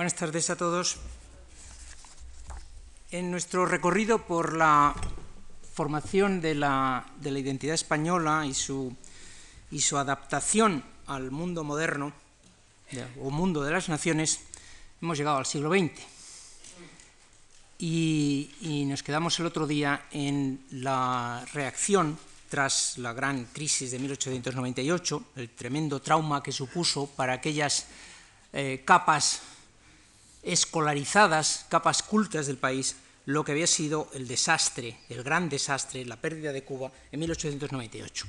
Buenas tardes a todos. En nuestro recorrido por la formación de la, de la identidad española y su, adaptación al mundo moderno o mundo de las naciones, hemos llegado al siglo XX. Y, y nos quedamos el otro día en la reacción tras la gran crisis de 1898, el tremendo trauma que supuso para aquellas eh, capas escolarizadas, capas cultas del país, lo que había sido el desastre, el gran desastre, la pérdida de Cuba en 1898.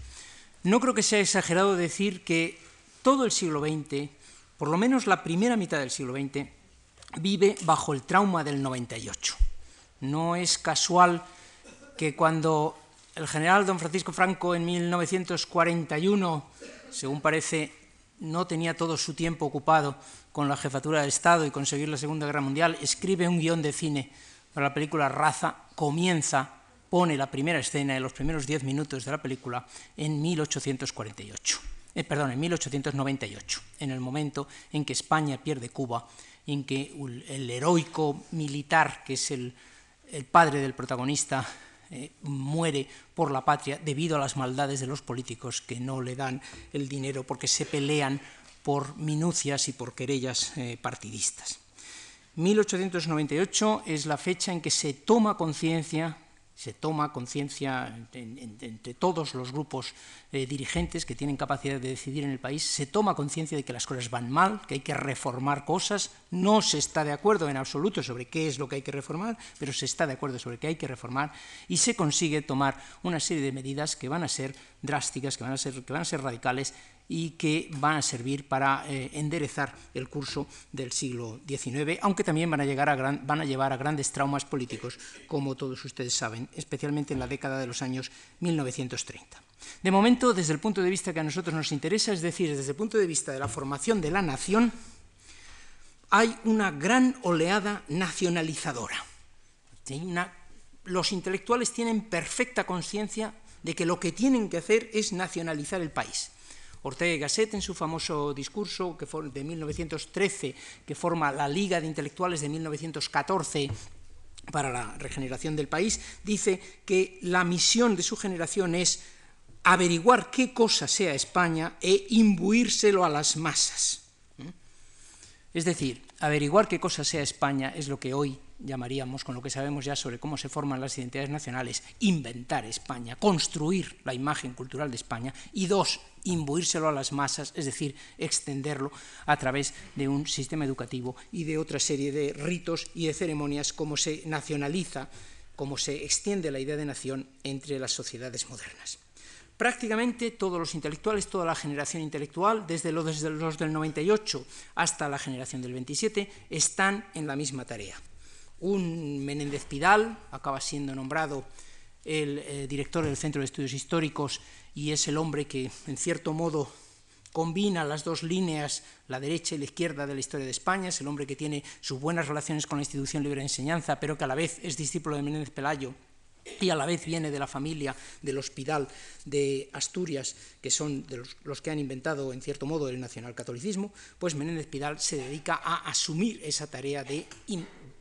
No creo que sea exagerado decir que todo el siglo XX, por lo menos la primera mitad del siglo XX, vive bajo el trauma del 98. No es casual que cuando el general don Francisco Franco en 1941, según parece, no tenía todo su tiempo ocupado con la jefatura de Estado y conseguir la Segunda Guerra Mundial, escribe un guion de cine para la película Raza, comienza, pone la primera escena en los primeros diez minutos de la película en 1848. Eh, perdón, en 1898, en el momento en que España pierde Cuba, en que el heroico militar, que es el, el padre del protagonista, eh, muere por la patria debido a las maldades de los políticos que no le dan el dinero porque se pelean por minucias y por querellas eh, partidistas. 1898 es la fecha en que se toma conciencia se toma conciencia entre todos los grupos eh, dirigentes que tienen capacidad de decidir en el país, se toma conciencia de que las cosas van mal, que hay que reformar cosas, no se está de acuerdo en absoluto sobre qué es lo que hay que reformar, pero se está de acuerdo sobre qué hay que reformar y se consigue tomar una serie de medidas que van a ser drásticas, que van a ser, que van a ser radicales y que van a servir para eh, enderezar el curso del siglo XIX, aunque también van a, llegar a van a llevar a grandes traumas políticos, como todos ustedes saben, especialmente en la década de los años 1930. De momento, desde el punto de vista que a nosotros nos interesa, es decir, desde el punto de vista de la formación de la nación, hay una gran oleada nacionalizadora. Los intelectuales tienen perfecta conciencia de que lo que tienen que hacer es nacionalizar el país. Ortega y Gasset, en su famoso discurso de 1913, que forma la Liga de Intelectuales de 1914 para la regeneración del país, dice que la misión de su generación es averiguar qué cosa sea España e imbuírselo a las masas. Es decir, averiguar qué cosa sea España es lo que hoy llamaríamos, con lo que sabemos ya sobre cómo se forman las identidades nacionales, inventar España, construir la imagen cultural de España, y dos, imbuírselo a las masas, es decir, extenderlo a través de un sistema educativo y de otra serie de ritos y de ceremonias, como se nacionaliza, como se extiende la idea de nación entre las sociedades modernas. Prácticamente todos los intelectuales, toda la generación intelectual, desde los, desde los del 98 hasta la generación del 27, están en la misma tarea un Menéndez Pidal, acaba siendo nombrado el eh, director del Centro de Estudios Históricos y es el hombre que, en cierto modo, combina las dos líneas, la derecha y la izquierda de la historia de España, es el hombre que tiene sus buenas relaciones con la institución libre de enseñanza, pero que a la vez es discípulo de Menéndez Pelayo y a la vez viene de la familia del Hospital de Asturias, que son de los, los, que han inventado, en cierto modo, el nacionalcatolicismo, pues Menéndez Pidal se dedica a asumir esa tarea de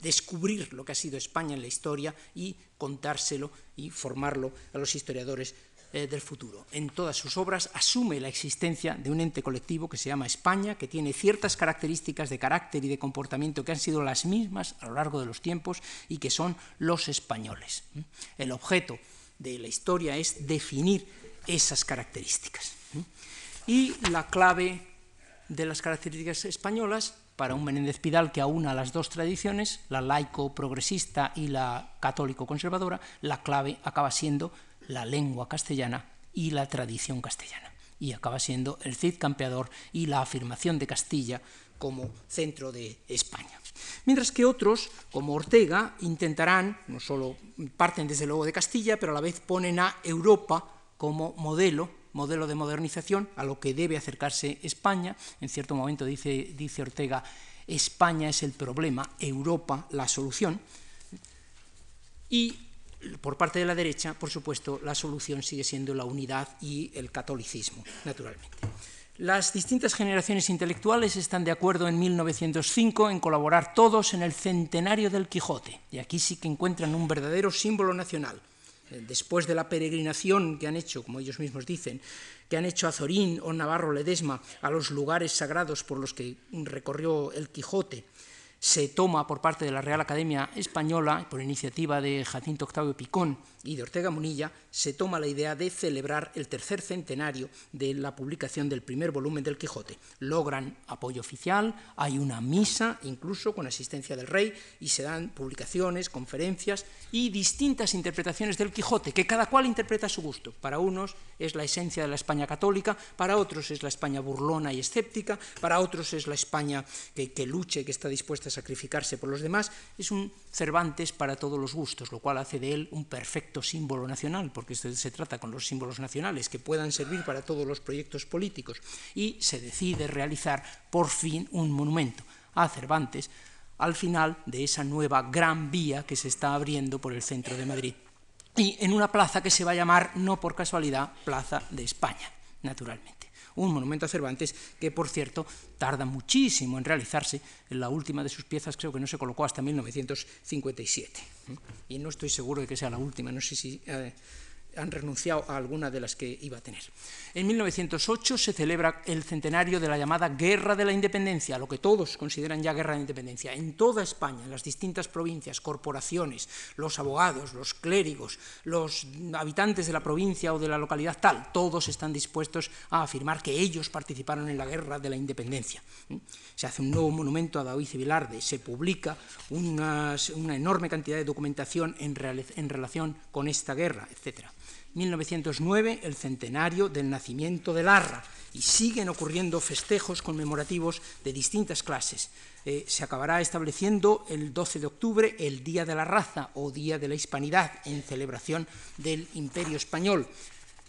descubrir lo que ha sido España en la historia y contárselo y formarlo a los historiadores eh, del futuro. En todas sus obras asume la existencia de un ente colectivo que se llama España, que tiene ciertas características de carácter y de comportamiento que han sido las mismas a lo largo de los tiempos y que son los españoles. El objeto de la historia es definir esas características. Y la clave de las características españolas para un Menéndez Pidal que aúna las dos tradiciones, la laico-progresista y la católico-conservadora, la clave acaba siendo la lengua castellana y la tradición castellana. Y acaba siendo el Cid campeador y la afirmación de Castilla como centro de España. Mientras que otros, como Ortega, intentarán, no solo parten desde luego de Castilla, pero a la vez ponen a Europa como modelo modelo de modernización a lo que debe acercarse España. En cierto momento dice, dice Ortega, España es el problema, Europa la solución. Y por parte de la derecha, por supuesto, la solución sigue siendo la unidad y el catolicismo, naturalmente. Las distintas generaciones intelectuales están de acuerdo en 1905 en colaborar todos en el centenario del Quijote, y aquí sí que encuentran un verdadero símbolo nacional. Eh, después de la peregrinación que han hecho, como ellos mismos dicen, que han hecho Azorín o Navarro Ledesma a los lugares sagrados por los que recorrió el Quijote, se toma por parte de la Real Academia Española, por iniciativa de Jacinto Octavio Picón y de Ortega Munilla, se toma la idea de celebrar el tercer centenario de la publicación del primer volumen del Quijote. Logran apoyo oficial, hay una misa, incluso con asistencia del rey, y se dan publicaciones, conferencias y distintas interpretaciones del Quijote, que cada cual interpreta a su gusto. Para unos es la esencia de la España católica, para otros es la España burlona y escéptica, para otros es la España que, que luche, que está dispuesta a sacrificarse por los demás. Es un Cervantes para todos los gustos, lo cual hace de él un perfecto símbolo nacional, porque se trata con los símbolos nacionales que puedan servir para todos los proyectos políticos. Y se decide realizar por fin un monumento a Cervantes al final de esa nueva gran vía que se está abriendo por el centro de Madrid. Y en una plaza que se va a llamar, no por casualidad, Plaza de España, naturalmente un monumento a Cervantes que, por cierto, tarda muchísimo en realizarse. En la última de sus piezas creo que no se colocó hasta 1957. Y no estoy seguro de que sea la última, no sé si... Eh, han renunciado a alguna de las que iba a tener. En 1908 se celebra el centenario de la llamada Guerra de la Independencia, lo que todos consideran ya Guerra de la Independencia. En toda España, en las distintas provincias, corporaciones, los abogados, los clérigos, los habitantes de la provincia o de la localidad tal, todos están dispuestos a afirmar que ellos participaron en la Guerra de la Independencia. Se hace un nuevo monumento a David Vilarde, se publica una, enorme cantidad de documentación en, en relación con esta guerra, etcétera. 1909, el centenario del nacimiento de Larra, y siguen ocurriendo festejos conmemorativos de distintas clases. Eh, se acabará estableciendo el 12 de octubre el Día de la Raza o Día de la Hispanidad en celebración del Imperio Español.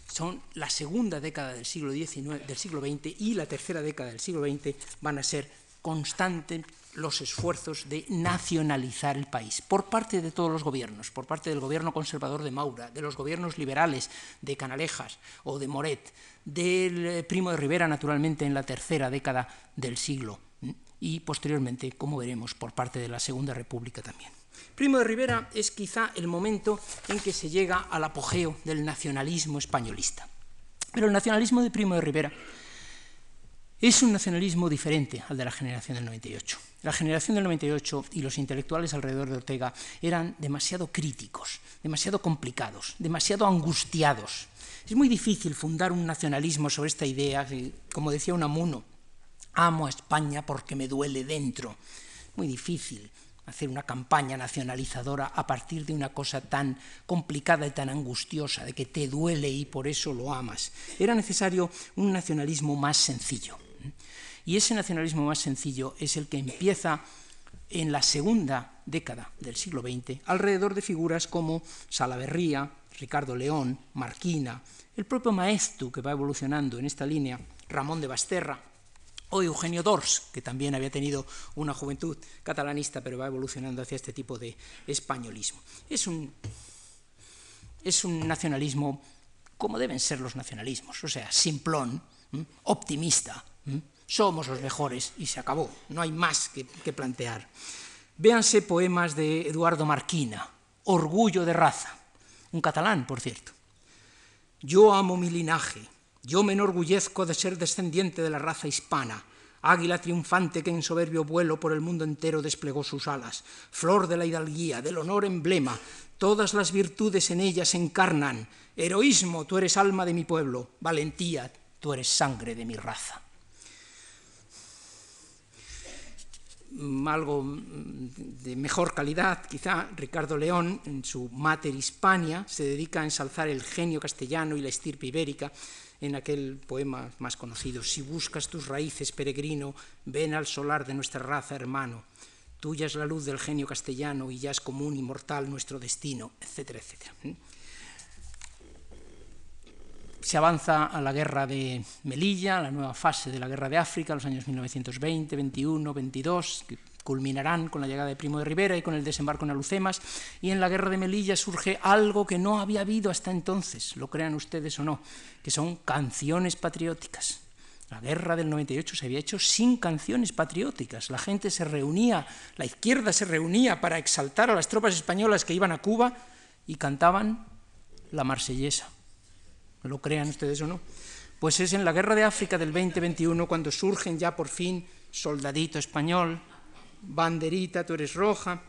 Son la segunda década del siglo, XIX, del siglo XX y la tercera década del siglo XX van a ser constantes los esfuerzos de nacionalizar el país por parte de todos los gobiernos, por parte del gobierno conservador de Maura, de los gobiernos liberales de Canalejas o de Moret, del eh, Primo de Rivera, naturalmente, en la tercera década del siglo y posteriormente, como veremos, por parte de la Segunda República también. Primo de Rivera es quizá el momento en que se llega al apogeo del nacionalismo españolista. Pero el nacionalismo de Primo de Rivera es un nacionalismo diferente al de la generación del 98. La generación del 98 y los intelectuales alrededor de Ortega eran demasiado críticos, demasiado complicados, demasiado angustiados. Es muy difícil fundar un nacionalismo sobre esta idea, como decía Unamuno, amo a España porque me duele dentro. Muy difícil hacer una campaña nacionalizadora a partir de una cosa tan complicada y tan angustiosa, de que te duele y por eso lo amas. Era necesario un nacionalismo más sencillo. Y ese nacionalismo más sencillo es el que empieza en la segunda década del siglo XX alrededor de figuras como Salaverría, Ricardo León, Marquina, el propio Maestu, que va evolucionando en esta línea, Ramón de Basterra, o Eugenio Dors, que también había tenido una juventud catalanista, pero va evolucionando hacia este tipo de españolismo. Es un, es un nacionalismo como deben ser los nacionalismos, o sea, simplón, optimista, somos los mejores y se acabó, no hay más que, plantear. Véanse poemas de Eduardo Marquina, Orgullo de raza, un catalán, por cierto. Yo amo mi linaje, yo me enorgullezco de ser descendiente de la raza hispana, águila triunfante que en soberbio vuelo por el mundo entero desplegó sus alas, flor de la hidalguía, del honor emblema, todas las virtudes en ella se encarnan, heroísmo, tú eres alma de mi pueblo, valentía, tú eres sangre de mi raza. Mm, algo mm, de mejor calidad, quizá Ricardo León, en su Mater Hispania, se dedica a ensalzar el genio castellano y la estirpe ibérica en aquel poema más conocido. Si buscas tus raíces, peregrino, ven al solar de nuestra raza, hermano. Tuya es la luz del genio castellano y ya es común y mortal nuestro destino, etcétera, etcétera se avanza a la guerra de Melilla, la nueva fase de la guerra de África, los años 1920, 21, 22, que culminarán con la llegada de Primo de Rivera y con el desembarco en Alucemas, y en la guerra de Melilla surge algo que no había habido hasta entonces, lo crean ustedes o no, que son canciones patrióticas. La guerra del 98 se había hecho sin canciones patrióticas. La gente se reunía, la izquierda se reunía para exaltar a las tropas españolas que iban a Cuba y cantaban la marsellesa. ¿Lo crean ustedes o no? Pues es en la guerra de África del 2021 cuando surgen ya por fin soldadito español, banderita, tú eres roja,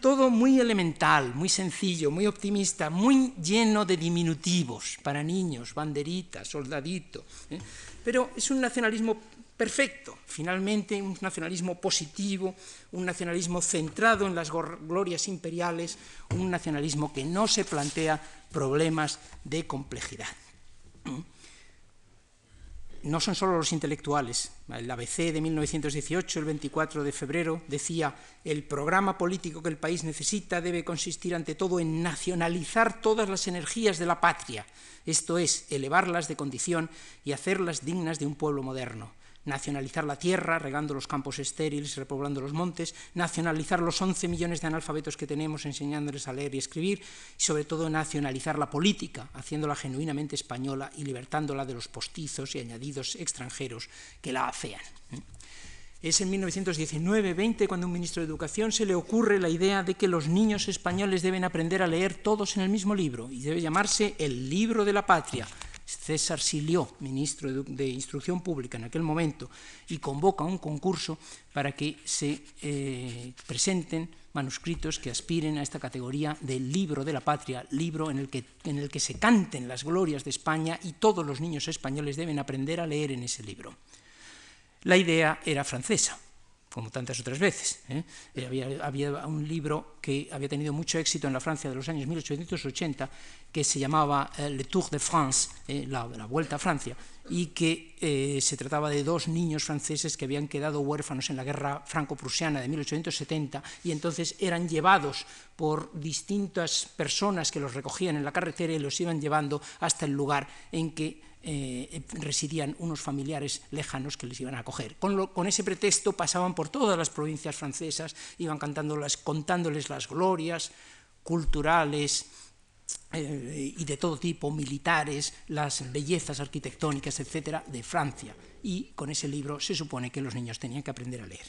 todo muy elemental, muy sencillo, muy optimista, muy lleno de diminutivos para niños, banderita, soldadito. ¿eh? Pero es un nacionalismo perfecto, finalmente un nacionalismo positivo, un nacionalismo centrado en las glorias imperiales, un nacionalismo que no se plantea problemas de complejidad. No son solo los intelectuales. El ABC de 1918, el 24 de febrero, decía, el programa político que el país necesita debe consistir ante todo en nacionalizar todas las energías de la patria, esto es, elevarlas de condición y hacerlas dignas de un pueblo moderno nacionalizar la tierra, regando los campos estériles, repoblando los montes, nacionalizar los 11 millones de analfabetos que tenemos, enseñándoles a leer y escribir, y sobre todo nacionalizar la política, haciéndola genuinamente española y libertándola de los postizos y añadidos extranjeros que la afean. Es en 1919-20 cuando un ministro de Educación se le ocurre la idea de que los niños españoles deben aprender a leer todos en el mismo libro y debe llamarse el libro de la patria, César Silió, ministro de Instrucción Pública en aquel momento, y convoca un concurso para que se eh, presenten manuscritos que aspiren a esta categoría del libro de la patria, libro en el, que, en el que se canten las glorias de España y todos los niños españoles deben aprender a leer en ese libro. La idea era francesa, como tantas otras veces. ¿eh? Eh, había, un libro que había tenido mucho éxito en la Francia de los años 1880 que se llamaba eh, Le Tour de France, la, la, Vuelta a Francia, y que se trataba de dos niños franceses que habían quedado huérfanos en la guerra franco-prusiana de 1870 y entonces eran llevados por distintas personas que los recogían en la carretera y los iban llevando hasta el lugar en que eh, residían unos familiares lejanos que les iban a acoger. Con, ese pretexto pasaban por todas las provincias francesas, iban contándoles las glorias culturales, eh, y de todo tipo, militares, las bellezas arquitectónicas, etcétera, de Francia. Y con ese libro se supone que los niños tenían que aprender a leer.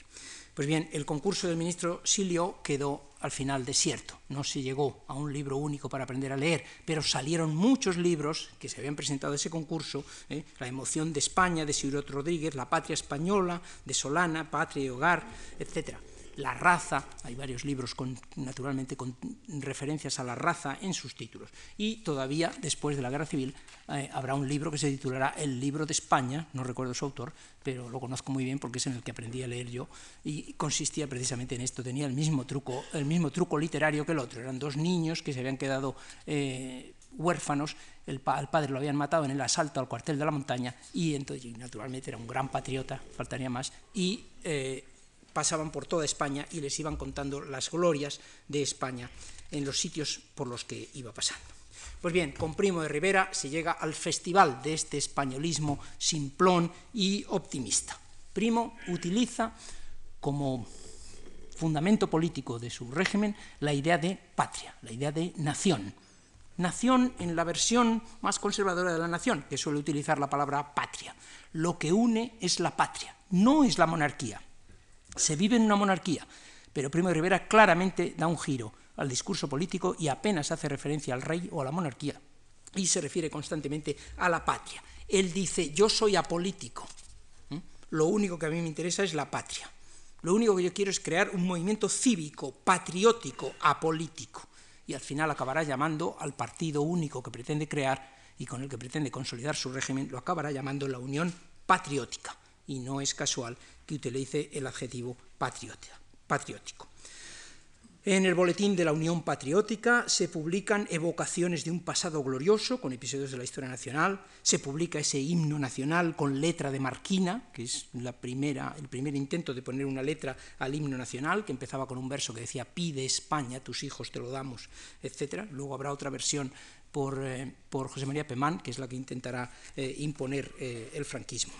Pues bien, el concurso del ministro Silio quedó al final desierto. No se llegó a un libro único para aprender a leer, pero salieron muchos libros que se habían presentado a ese concurso, ¿eh? La emoción de España, de Sirot Rodríguez, La patria española, de Solana, Patria y Hogar, etcétera la raza, hay varios libros con, naturalmente con referencias a la raza en sus títulos. Y todavía después de la Guerra Civil eh, habrá un libro que se titulará El libro de España, no recuerdo su autor, pero lo conozco muy bien porque es en el que aprendí a leer yo y consistía precisamente en esto, tenía el mismo truco, el mismo truco literario que el otro, eran dos niños que se habían quedado eh, huérfanos, el padre lo habían matado en el asalto al cuartel de la montaña y entonces naturalmente era un gran patriota, faltaría más, y eh, pasaban por toda España y les iban contando las glorias de España en los sitios por los que iba pasando. Pues bien, con Primo de Rivera se llega al festival de este españolismo simplón y optimista. Primo utiliza como fundamento político de su régimen la idea de patria, la idea de nación. Nación en la versión más conservadora de la nación, que suele utilizar la palabra patria. Lo que une es la patria, no es la monarquía. Se vive en una monarquía, pero Primo de Rivera claramente da un giro al discurso político y apenas hace referencia al rey o a la monarquía y se refiere constantemente a la patria. Él dice, yo soy apolítico, lo único que a mí me interesa es la patria. Lo único que yo quiero es crear un movimiento cívico, patriótico, apolítico. Y al final acabará llamando al partido único que pretende crear y con el que pretende consolidar su régimen, lo acabará llamando la Unión Patriótica. Y no es casual que utilice el adjetivo patriótico. En el boletín de la Unión Patriótica se publican evocaciones de un pasado glorioso con episodios de la historia nacional, se publica ese himno nacional con letra de Marquina, que es la primera, el primer intento de poner una letra al himno nacional, que empezaba con un verso que decía pide España, tus hijos te lo damos, etc. Luego habrá otra versión por, eh, José María Pemán, que es la que intentará eh, imponer eh, el franquismo.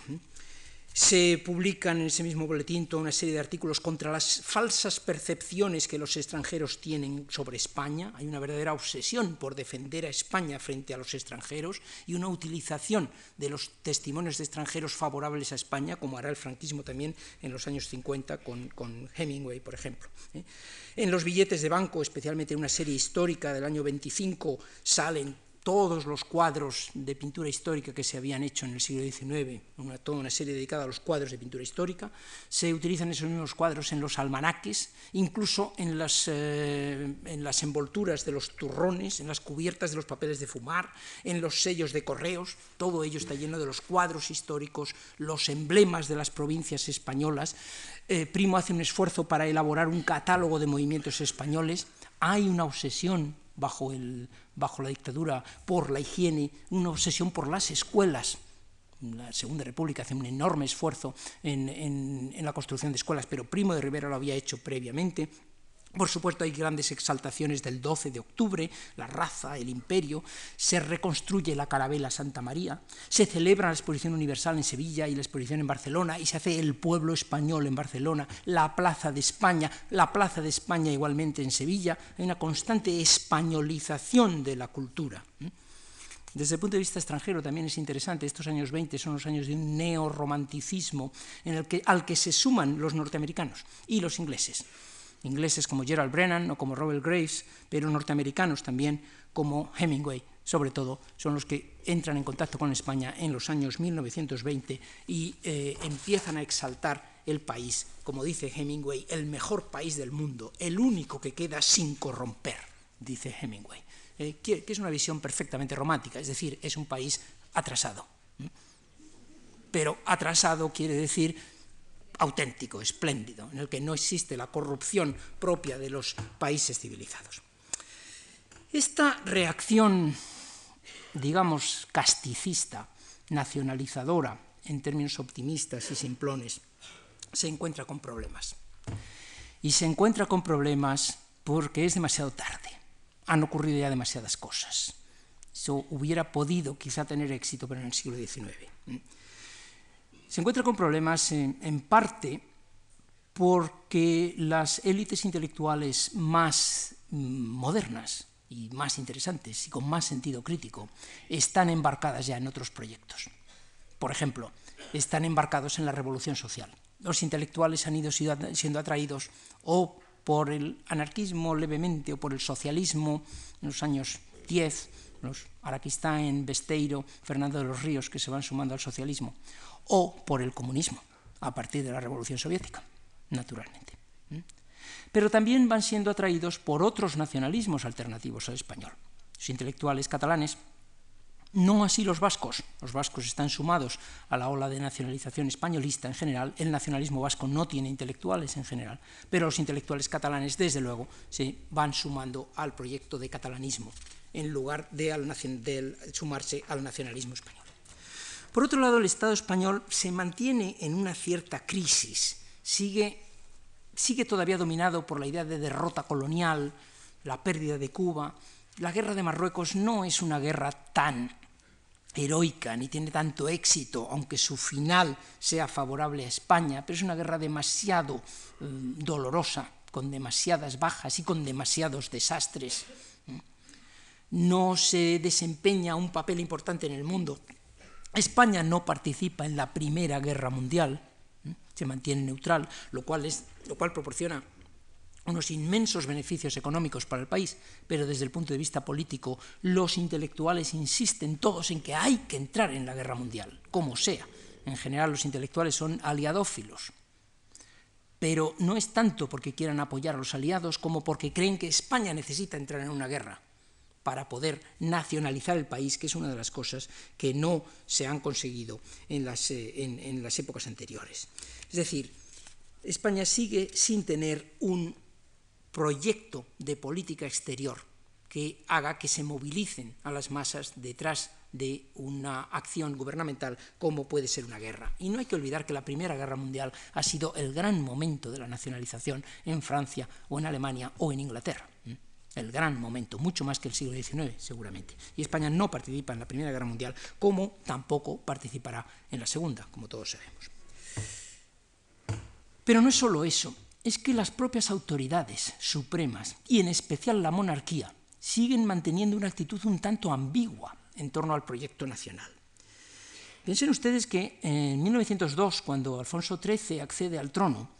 Se publican en ese mismo boletín toda una serie de artículos contra las falsas percepciones que los extranjeros tienen sobre España. Hay una verdadera obsesión por defender a España frente a los extranjeros y una utilización de los testimonios de extranjeros favorables a España, como hará el franquismo también en los años 50 con, con Hemingway, por ejemplo. ¿eh? En los billetes de banco, especialmente en una serie histórica del año 25, salen todos los cuadros de pintura histórica que se habían hecho en el siglo XIX, toda una serie dedicada a los cuadros de pintura histórica, se utilizan esos mismos cuadros en los almanaques, incluso en las, eh, en las envolturas de los turrones, en las cubiertas de los papeles de fumar, en los sellos de correos, todo ello está lleno de los cuadros históricos, los emblemas de las provincias españolas. Eh, Primo hace un esfuerzo para elaborar un catálogo de movimientos españoles, hay una obsesión bajo, el, bajo la dictadura por la higiene, una obsesión por las escuelas. La Segunda República hace un enorme esfuerzo en, en, en la construcción de escuelas, pero Primo de Rivera lo había hecho previamente. Por supuesto, hay grandes exaltaciones del 12 de octubre, la raza, el imperio, se reconstruye la carabela Santa María, se celebra la exposición universal en Sevilla y la exposición en Barcelona, y se hace el pueblo español en Barcelona, la plaza de España, la plaza de España igualmente en Sevilla, hay una constante españolización de la cultura. Desde el punto de vista extranjero también es interesante, estos años 20 son los años de un neorromanticismo en el que, al que se suman los norteamericanos y los ingleses ingleses como Gerald Brennan o como Robert Graves, pero norteamericanos también como Hemingway, sobre todo, son los que entran en contacto con España en los años 1920 y eh, empiezan a exaltar el país, como dice Hemingway, el mejor país del mundo, el único que queda sin corromper, dice Hemingway, eh, que, que, es una visión perfectamente romántica, es decir, es un país atrasado. Pero atrasado quiere decir auténtico, espléndido, en el que no existe la corrupción propia de los países civilizados. Esta reacción, digamos, casticista, nacionalizadora, en términos optimistas y simplones, se encuentra con problemas. Y se encuentra con problemas porque es demasiado tarde. Han ocurrido ya demasiadas cosas. Eso hubiera podido quizá tener éxito, pero en el siglo XIX se encuentra con problemas en, parte porque las élites intelectuales más mm, modernas y más interesantes y con más sentido crítico están embarcadas ya en otros proyectos. Por ejemplo, están embarcados en la revolución social. Los intelectuales han ido siendo atraídos o por el anarquismo levemente o por el socialismo en los años 10, los Araquistán, Besteiro, Fernando de los Ríos, que se van sumando al socialismo, o por el comunismo, a partir de la Revolución Soviética, naturalmente. Pero también van siendo atraídos por otros nacionalismos alternativos al español. Los intelectuales catalanes, no así los vascos. Los vascos están sumados a la ola de nacionalización españolista en general. El nacionalismo vasco no tiene intelectuales en general, pero los intelectuales catalanes, desde luego, se van sumando al proyecto de catalanismo en lugar de, de sumarse al nacionalismo español. Por otro lado, el Estado español se mantiene en una cierta crisis, sigue, sigue todavía dominado por la idea de derrota colonial, la pérdida de Cuba. La guerra de Marruecos no es una guerra tan heroica ni tiene tanto éxito, aunque su final sea favorable a España, pero es una guerra demasiado eh, dolorosa, con demasiadas bajas y con demasiados desastres. No se desempeña un papel importante en el mundo España no participa en la Primera Guerra Mundial, se mantiene neutral, lo cual, es, lo cual proporciona unos inmensos beneficios económicos para el país, pero desde el punto de vista político los intelectuales insisten todos en que hay que entrar en la guerra mundial, como sea. En general los intelectuales son aliadófilos, pero no es tanto porque quieran apoyar a los aliados como porque creen que España necesita entrar en una guerra para poder nacionalizar el país, que es una de las cosas que no se han conseguido en las, eh, en las épocas anteriores. Es decir, España sigue sin tener un proyecto de política exterior que haga que se movilicen a las masas detrás de una acción gubernamental como puede ser una guerra. Y no hay que olvidar que la Primera Guerra Mundial ha sido el gran momento de la nacionalización en Francia o en Alemania o en Inglaterra el gran momento, mucho más que el siglo XIX, seguramente. Y España no participa en la Primera Guerra Mundial, como tampoco participará en la Segunda, como todos sabemos. Pero no es solo eso, es que las propias autoridades supremas, y en especial la monarquía, siguen manteniendo una actitud un tanto ambigua en torno al proyecto nacional. Piensen ustedes que en 1902, cuando Alfonso XIII accede al trono,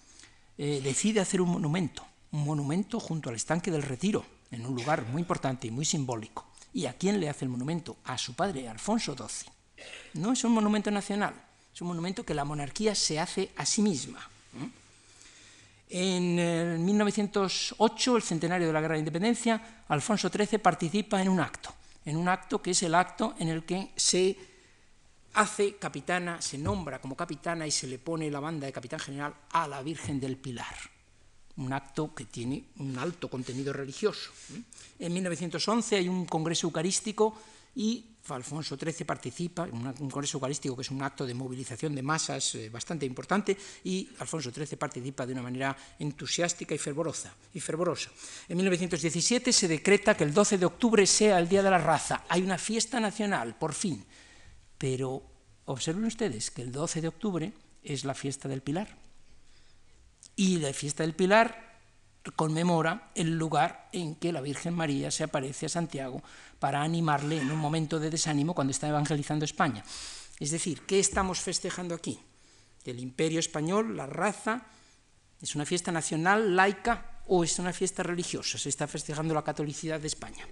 eh, decide hacer un monumento, un monumento junto al estanque del Retiro, en un lugar muy importante y muy simbólico. ¿Y a quién le hace el monumento? A su padre, Alfonso XII. No es un monumento nacional, es un monumento que la monarquía se hace a sí misma. En 1908, el centenario de la Guerra de Independencia, Alfonso XIII participa en un acto, en un acto que es el acto en el que se hace capitana, se nombra como capitana y se le pone la banda de capitán general a la Virgen del Pilar, un acto que tiene un alto contenido religioso. En 1911 hay un congreso eucarístico y Alfonso XIII participa en un congreso eucarístico que es un acto de movilización de masas eh, bastante importante y Alfonso XIII participa de una manera entusiástica y fervorosa, y fervorosa. En 1917 se decreta que el 12 de octubre sea el Día de la Raza. Hay una fiesta nacional, por fin. Pero observen ustedes que el 12 de octubre es la fiesta del Pilar. Y la fiesta del Pilar conmemora el lugar en que la Virgen María se aparece a Santiago para animarle en un momento de desánimo cuando está evangelizando España. Es decir, ¿qué estamos festejando aquí? El imperio español, la raza, ¿es una fiesta nacional, laica o es una fiesta religiosa? Se está festejando la catolicidad de España.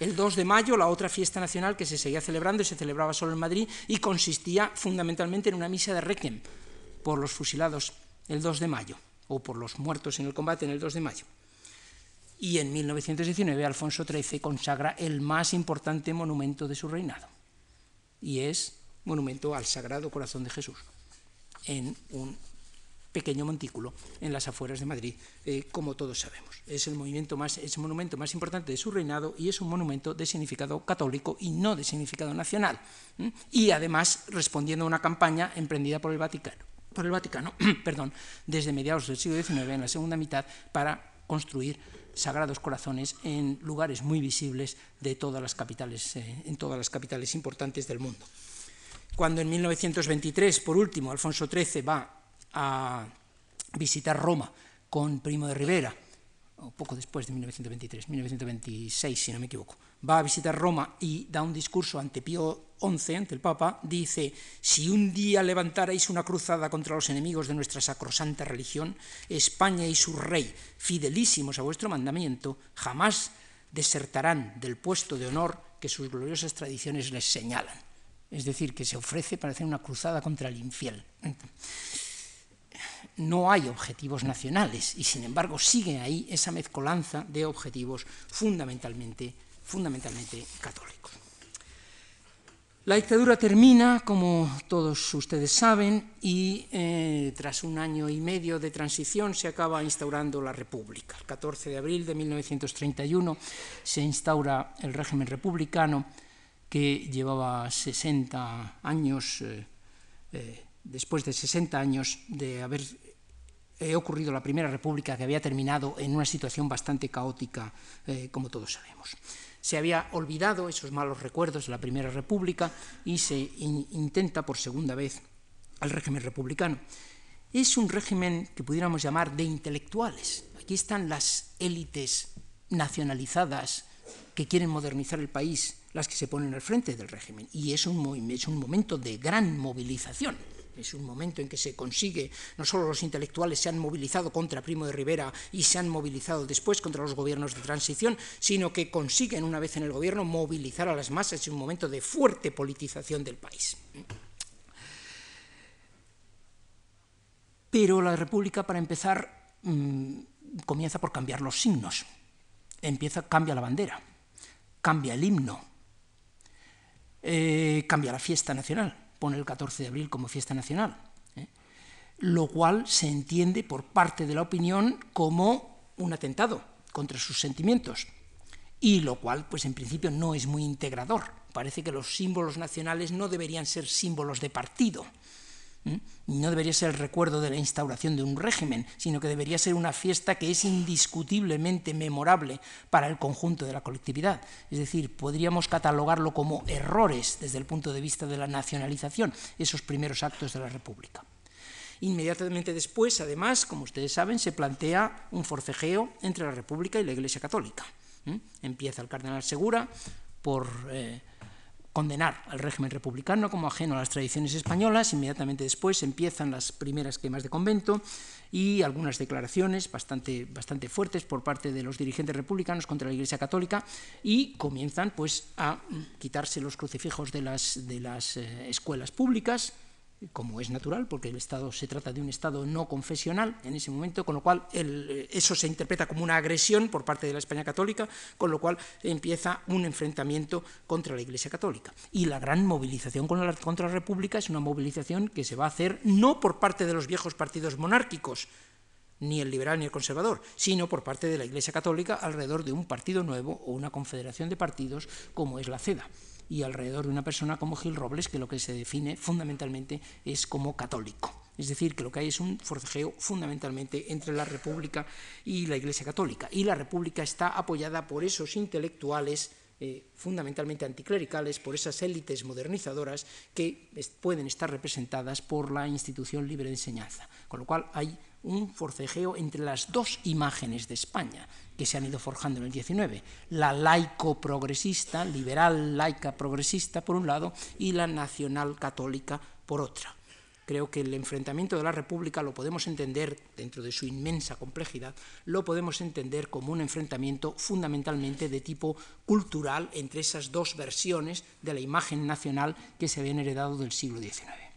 El 2 de mayo, la otra fiesta nacional que se seguía celebrando y se celebraba solo en Madrid y consistía fundamentalmente en una misa de requiem por los fusilados el 2 de mayo o por los muertos en el combate en el 2 de mayo. Y en 1919 Alfonso XIII consagra el más importante monumento de su reinado, y es monumento al Sagrado Corazón de Jesús, en un pequeño montículo en las afueras de Madrid, eh, como todos sabemos. Es el, movimiento más, es el monumento más importante de su reinado y es un monumento de significado católico y no de significado nacional. Y además respondiendo a una campaña emprendida por el Vaticano por el Vaticano, perdón, desde mediados del siglo XIX, en la segunda mitad, para construir sagrados corazones en lugares muy visibles de todas las capitales, eh, en todas las capitales importantes del mundo. Cuando en 1923, por último, Alfonso XIII va a visitar Roma con Primo de Rivera, poco después de 1923, 1926 si no me equivoco, va a visitar Roma y da un discurso ante Pío XI, ante el Papa, dice, si un día levantarais una cruzada contra los enemigos de nuestra sacrosanta religión, España y su rey, fidelísimos a vuestro mandamiento, jamás desertarán del puesto de honor que sus gloriosas tradiciones les señalan. Es decir, que se ofrece para hacer una cruzada contra el infiel no hay objetivos nacionales y sin embargo sigue ahí esa mezcolanza de objetivos fundamentalmente, fundamentalmente católicos. La dictadura termina, como todos ustedes saben, y eh, tras un año y medio de transición se acaba instaurando la República. El 14 de abril de 1931 se instaura el régimen republicano que llevaba 60 años, eh, eh, después de 60 años de haber he ocurrido la Primera República, que había terminado en una situación bastante caótica, eh, como todos sabemos. Se había olvidado esos malos recuerdos de la Primera República y se intenta por segunda vez al régimen republicano. Es un régimen que pudiéramos llamar de intelectuales. Aquí están las élites nacionalizadas que quieren modernizar el país, las que se ponen al frente del régimen. Y es un, es un momento de gran movilización es un momento en que se consigue, no solo los intelectuales se han movilizado contra Primo de Rivera y se han movilizado después contra los gobiernos de transición, sino que consiguen una vez en el gobierno movilizar a las masas en un momento de fuerte politización del país. Pero la República, para empezar, mm, comienza por cambiar los signos. Empieza, cambia la bandera, cambia el himno, eh, cambia la fiesta nacional pone el 14 de abril como fiesta nacional, ¿eh? lo cual se entiende por parte de la opinión como un atentado contra sus sentimientos, y lo cual, pues en principio, no es muy integrador. Parece que los símbolos nacionales no deberían ser símbolos de partido, no debería ser el recuerdo de la instauración de un régimen, sino que debería ser una fiesta que es indiscutiblemente memorable para el conjunto de la colectividad. Es decir, podríamos catalogarlo como errores desde el punto de vista de la nacionalización, esos primeros actos de la República. Inmediatamente después, además, como ustedes saben, se plantea un forcejeo entre la República y la Iglesia Católica. Empieza el cardenal Segura por eh, condenar al régimen republicano como ajeno a las tradiciones españolas. Inmediatamente después empiezan las primeras quemas de convento y algunas declaraciones bastante, bastante fuertes por parte de los dirigentes republicanos contra la Iglesia Católica y comienzan pues, a quitarse los crucifijos de las, de las eh, escuelas públicas, como es natural, porque el Estado se trata de un Estado no confesional en ese momento, con lo cual eh, eso se interpreta como una agresión por parte de la España católica, con lo cual empieza un enfrentamiento contra la Iglesia católica. Y la gran movilización contra la República es una movilización que se va a hacer no por parte de los viejos partidos monárquicos, ni el liberal ni el conservador, sino por parte de la Iglesia católica alrededor de un partido nuevo o una confederación de partidos como es la CEDA y alrededor de una persona como Gil Robles, que lo que se define fundamentalmente es como católico. Es decir, que lo que hay es un forcejeo fundamentalmente entre la República y la Iglesia Católica. Y la República está apoyada por esos intelectuales eh, fundamentalmente anticlericales, por esas élites modernizadoras que pueden estar representadas por la institución libre de enseñanza. Con lo cual hay un forcejeo entre las dos imágenes de España que se han ido forjando en el 19, la laico progresista, liberal laica progresista por un lado y la nacional católica por otra. Creo que el enfrentamiento de la República lo podemos entender, dentro de su inmensa complejidad, lo podemos entender como un enfrentamiento fundamentalmente de tipo cultural entre esas dos versiones de la imagen nacional que se habían heredado del siglo XIX.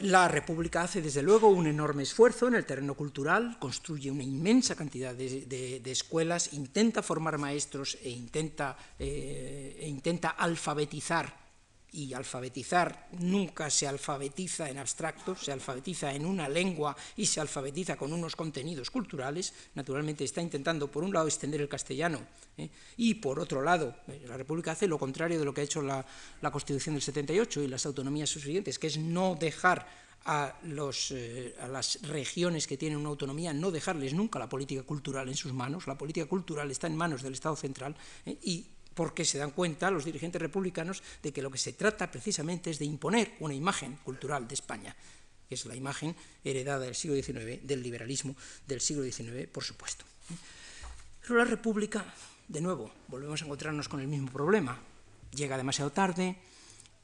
La República hace, desde luego, un enorme esfuerzo en el terreno cultural, construye una inmensa cantidad de, escuelas, intenta formar maestros e intenta, eh, e intenta alfabetizar y alfabetizar nunca se alfabetiza en abstracto, se alfabetiza en una lengua y se alfabetiza con unos contenidos culturales. Naturalmente está intentando, por un lado, extender el castellano ¿eh? y, por otro lado, eh, la República hace lo contrario de lo que ha hecho la, Constitución del 78 y las autonomías subsiguientes, que es no dejar a, los, eh, a, las regiones que tienen una autonomía, no dejarles nunca la política cultural en sus manos. La política cultural está en manos del Estado central y porque se dan cuenta los dirigentes republicanos de que lo que se trata precisamente es de imponer una imagen cultural de España, que es la imagen heredada del siglo XIX, del liberalismo del siglo XIX, por supuesto. Pero la República, de nuevo, volvemos a encontrarnos con el mismo problema. Llega demasiado tarde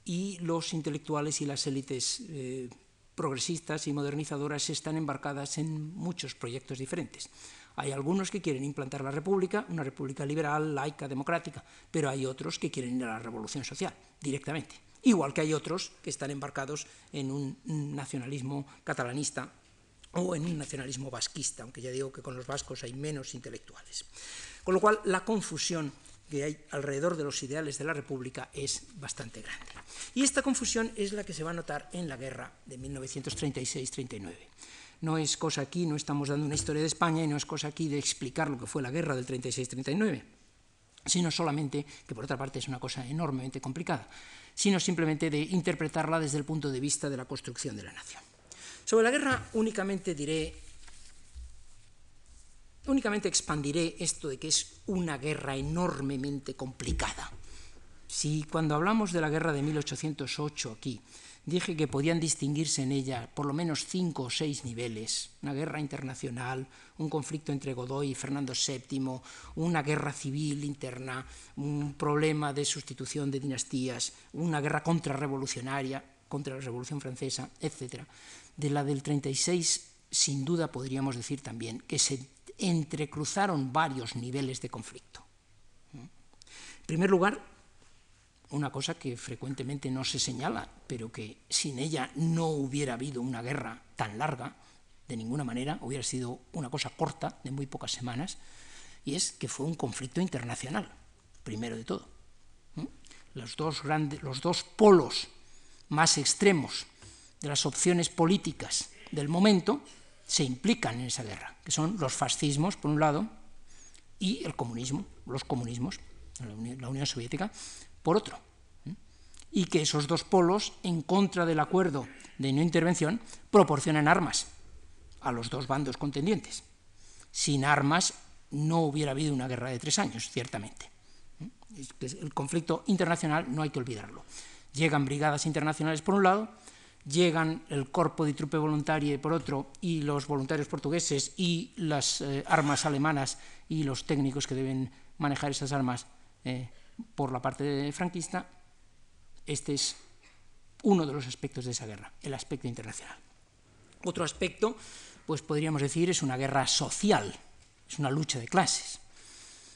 y los intelectuales y las élites eh, progresistas y modernizadoras están embarcadas en muchos proyectos diferentes. Hay algunos que quieren implantar la república, una república liberal, laica, democrática, pero hay otros que quieren ir a la revolución social directamente. Igual que hay otros que están embarcados en un nacionalismo catalanista o en un nacionalismo vasquista, aunque ya digo que con los vascos hay menos intelectuales. Con lo cual, la confusión que hay alrededor de los ideales de la República es bastante grande. Y esta confusión es la que se va a notar en la guerra de 1936-39. No es cosa aquí, no estamos dando una historia de España y no es cosa aquí de explicar lo que fue la guerra del 36-39, sino solamente, que por otra parte es una cosa enormemente complicada, sino simplemente de interpretarla desde el punto de vista de la construcción de la nación. Sobre la guerra únicamente diré, únicamente expandiré esto de que es una guerra enormemente complicada. Si cuando hablamos de la guerra de 1808 aquí, dije que podían distinguirse en ella por lo menos cinco o seis niveles, una guerra internacional, un conflicto entre Godoy y Fernando VII, una guerra civil interna, un problema de sustitución de dinastías, una guerra contrarrevolucionaria contra la Revolución Francesa, etc. De la del 36, sin duda podríamos decir también que se entrecruzaron varios niveles de conflicto. En primer lugar, una cosa que frecuentemente no se señala, pero que sin ella no hubiera habido una guerra tan larga, de ninguna manera, hubiera sido una cosa corta, de muy pocas semanas, y es que fue un conflicto internacional, primero de todo. Los dos, grandes, los dos polos más extremos de las opciones políticas del momento se implican en esa guerra, que son los fascismos, por un lado, y el comunismo, los comunismos, la Unión Soviética, por otro. Y que esos dos polos, en contra del acuerdo de no intervención, proporcionan armas a los dos bandos contendientes. Sin armas no hubiera habido una guerra de tres años, ciertamente. El conflicto internacional no hay que olvidarlo. Llegan brigadas internacionales por un lado, llegan el Corpo di Truppe Voluntarie por otro y los voluntarios portugueses y las eh, armas alemanas y los técnicos que deben manejar esas armas eh, por la parte franquista, este es uno de los aspectos de esa guerra, el aspecto internacional. Otro aspecto, pues podríamos decir, es una guerra social, es una lucha de clases.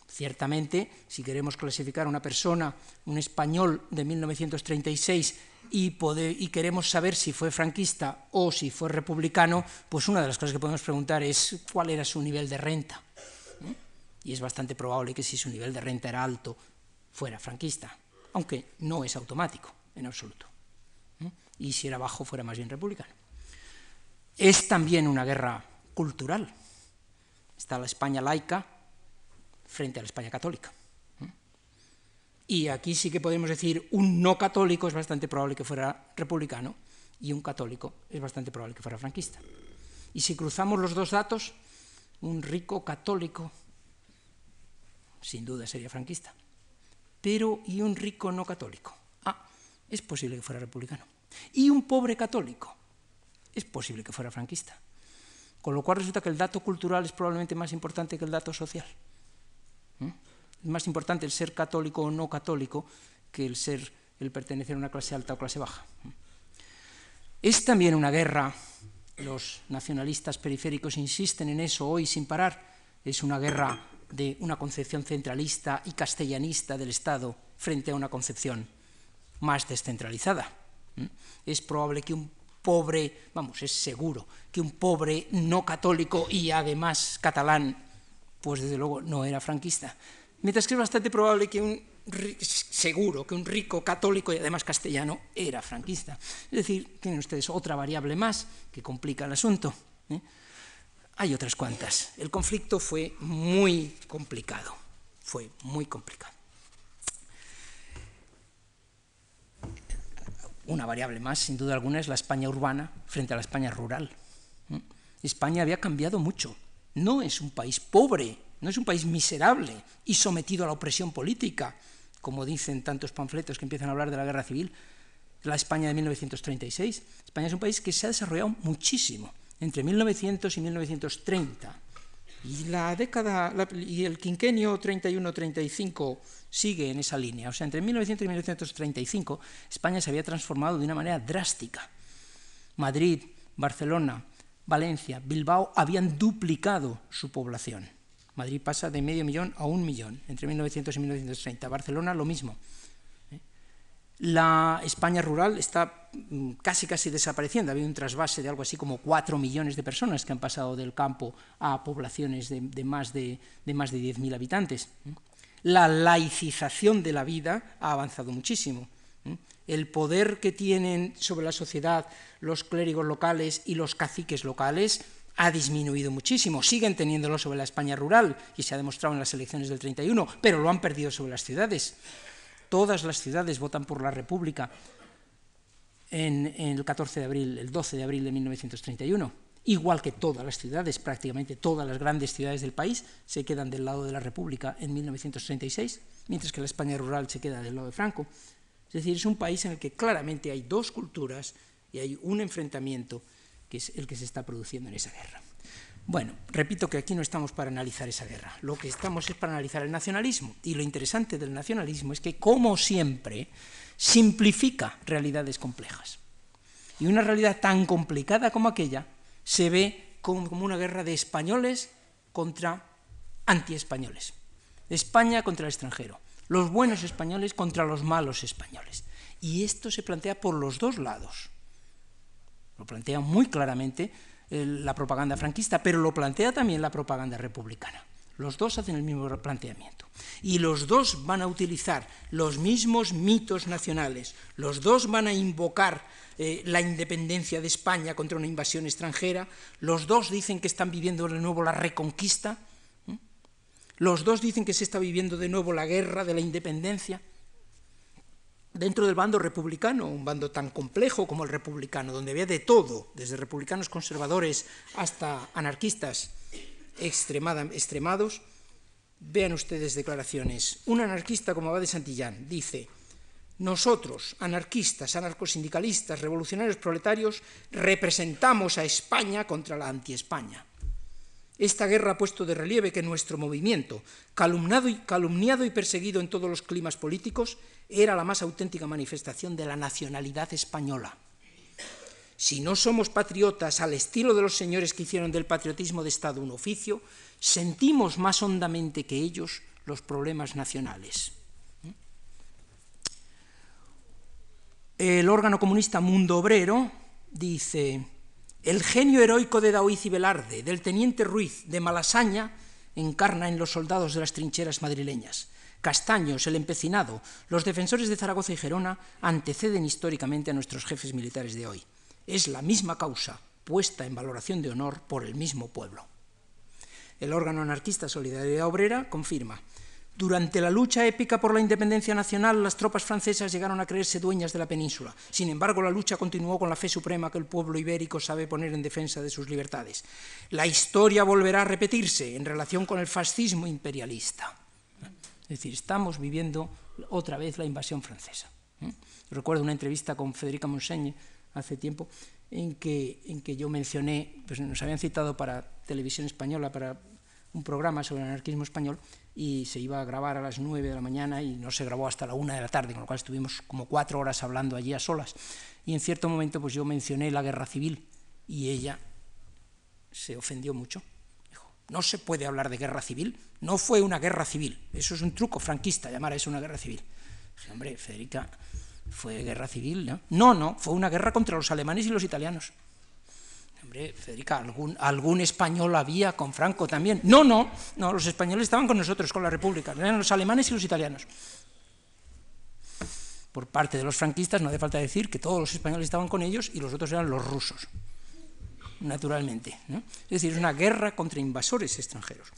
Ciertamente, si queremos clasificar a una persona, un español de 1936, y, y, queremos saber si fue franquista o si fue republicano, pues una de las cosas que podemos preguntar es cuál era su nivel de renta. Y es bastante probable que si su nivel de renta era alto, fuera franquista, aunque no es automático en absoluto. Y si era bajo, fuera más bien republicano. Es también una guerra cultural. Está la España laica, frente a la España católica. Y aquí sí que podemos decir, un no católico es bastante probable que fuera republicano y un católico es bastante probable que fuera franquista. Y si cruzamos los dos datos, un rico católico sin duda sería franquista. Pero ¿y un rico no católico? Ah, es posible que fuera republicano. ¿Y un pobre católico? Es posible que fuera franquista. Con lo cual resulta que el dato cultural es probablemente más importante que el dato social. Es más importante el ser católico o no católico que el ser, el pertenecer a una clase alta o clase baja. Es también una guerra, los nacionalistas periféricos insisten en eso hoy sin parar, es una guerra de una concepción centralista y castellanista del Estado frente a una concepción más descentralizada. Es probable que un pobre, vamos, es seguro, que un pobre no católico y además catalán pues desde luego no era franquista. Mientras que es bastante probable que un seguro que un rico católico y además castellano era franquista. Es decir, tienen ustedes otra variable más que complica el asunto. ¿eh? Hay otras cuantas. El conflicto fue muy complicado, fue muy complicado. Una variable más, sin duda alguna, es la España urbana frente a la España rural. ¿eh? España había cambiado mucho no es un país pobre, no es un país miserable y sometido a la opresión política, como dicen tantos panfletos que empiezan a hablar de la guerra civil, la España de 1936. España es un país que se ha desarrollado muchísimo entre 1900 y 1930. Y la década y el quinquenio 31-35 sigue en esa línea. O sea, entre 1900 y 1935 España se había transformado de una manera drástica. Madrid, Barcelona, Valencia, Bilbao habían duplicado su población. Madrid pasa de medio millón a un millón entre 1900 y 1930. Barcelona lo mismo. La España rural está mm, casi casi desapareciendo. Ha habido un trasvase de algo así como cuatro millones de personas que han pasado del campo a poblaciones de, más de, de más de 10.000 habitantes. La laicización de la vida ha avanzado muchísimo el poder que tienen sobre la sociedad los clérigos locales y los caciques locales ha disminuido muchísimo. Siguen teniéndolo sobre la España rural, y se ha demostrado en las elecciones del 31, pero lo han perdido sobre las ciudades. Todas las ciudades votan por la República en, el 14 de abril, el 12 de abril de 1931. Igual que todas las ciudades, prácticamente todas las grandes ciudades del país, se quedan del lado de la República en 1936, mientras que la España rural se queda del lado de Franco. Es decir, es un país en el que claramente hay dos culturas y hay un enfrentamiento que es el que se está produciendo en esa guerra. Bueno, repito que aquí no estamos para analizar esa guerra, lo que estamos es para analizar el nacionalismo. Y lo interesante del nacionalismo es que, como siempre, simplifica realidades complejas. Y una realidad tan complicada como aquella se ve como una guerra de españoles contra antiespañoles, España contra el extranjero, los buenos españoles contra los malos españoles. Y esto se plantea por los dos lados. Lo plantea muy claramente la propaganda franquista, pero lo plantea también la propaganda republicana. Los dos hacen el mismo planteamiento. Y los dos van a utilizar los mismos mitos nacionales. Los dos van a invocar eh, la independencia de España contra una invasión extranjera. Los dos dicen que están viviendo de nuevo la reconquista. Los dos dicen que se está viviendo de nuevo la guerra de la independencia. Dentro del bando republicano, un bando tan complejo como el republicano, donde había de todo, desde republicanos conservadores hasta anarquistas extremados, vean ustedes declaraciones. Un anarquista como Abad de Santillán dice, nosotros, anarquistas, anarcosindicalistas, revolucionarios proletarios, representamos a España contra la anti-España. Esta guerra ha puesto de relieve que nuestro movimiento, calumniado y, perseguido en todos los climas políticos, era la más auténtica manifestación de la nacionalidad española. Si no somos patriotas al estilo de los señores que hicieron del patriotismo de Estado un oficio, sentimos más hondamente que ellos los problemas nacionales. El órgano comunista Mundo Obrero dice, el genio heroico de Daoiz y Velarde, del teniente Ruiz, de Malasaña, encarna en los soldados de las trincheras madrileñas. Castaños, el empecinado, los defensores de Zaragoza y Gerona anteceden históricamente a nuestros jefes militares de hoy. Es la misma causa puesta en valoración de honor por el mismo pueblo. El órgano anarquista Solidaridad Obrera confirma, durante la lucha épica por la independencia nacional, las tropas francesas llegaron a creerse dueñas de la península. Sin embargo, la lucha continuó con la fe suprema que el pueblo ibérico sabe poner en defensa de sus libertades. La historia volverá a repetirse en relación con el fascismo imperialista. Es decir, estamos viviendo otra vez la invasión francesa. Recuerdo una entrevista con Federica Monseñe hace tiempo en que, en que yo mencioné, pues nos habían citado para televisión española, para un programa sobre el anarquismo español, y se iba a grabar a las 9 de la mañana y no se grabó hasta la 1 de la tarde, con lo cual estuvimos como cuatro horas hablando allí a solas. Y en cierto momento pues yo mencioné la guerra civil y ella se ofendió mucho. Dijo, no se puede hablar de guerra civil, no fue una guerra civil, eso es un truco franquista llamar a eso una guerra civil. Dije, hombre, Federica, fue guerra civil, ¿no? No, no, fue una guerra contra los alemanes y los italianos. Federica, ¿algún, algún español había con Franco también. No, no, no, los españoles estaban con nosotros, con la República, eran los alemanes y los italianos. Por parte de los franquistas no hace falta decir que todos los españoles estaban con ellos y los otros eran los rusos, naturalmente. Es decir, es una guerra contra invasores extranjeros.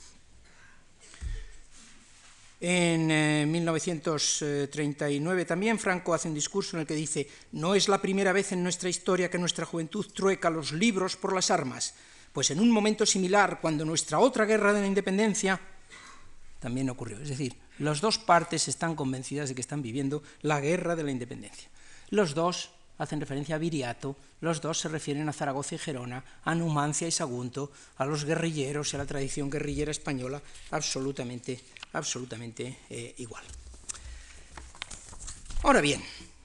En 1939 eh, también Franco hace un discurso en el que dice, no es la primera vez en nuestra historia que nuestra juventud trueca los libros por las armas, pues en un momento similar, cuando nuestra otra guerra de la independencia también ocurrió. Es decir, las dos partes están convencidas de que están viviendo la guerra de la independencia. Los dos hacen referencia a Viriato, los dos se refieren a Zaragoza y Gerona, a Numancia y Sagunto, a los guerrilleros y a la tradición guerrillera española, absolutamente absolutamente eh, igual. Ahora bien,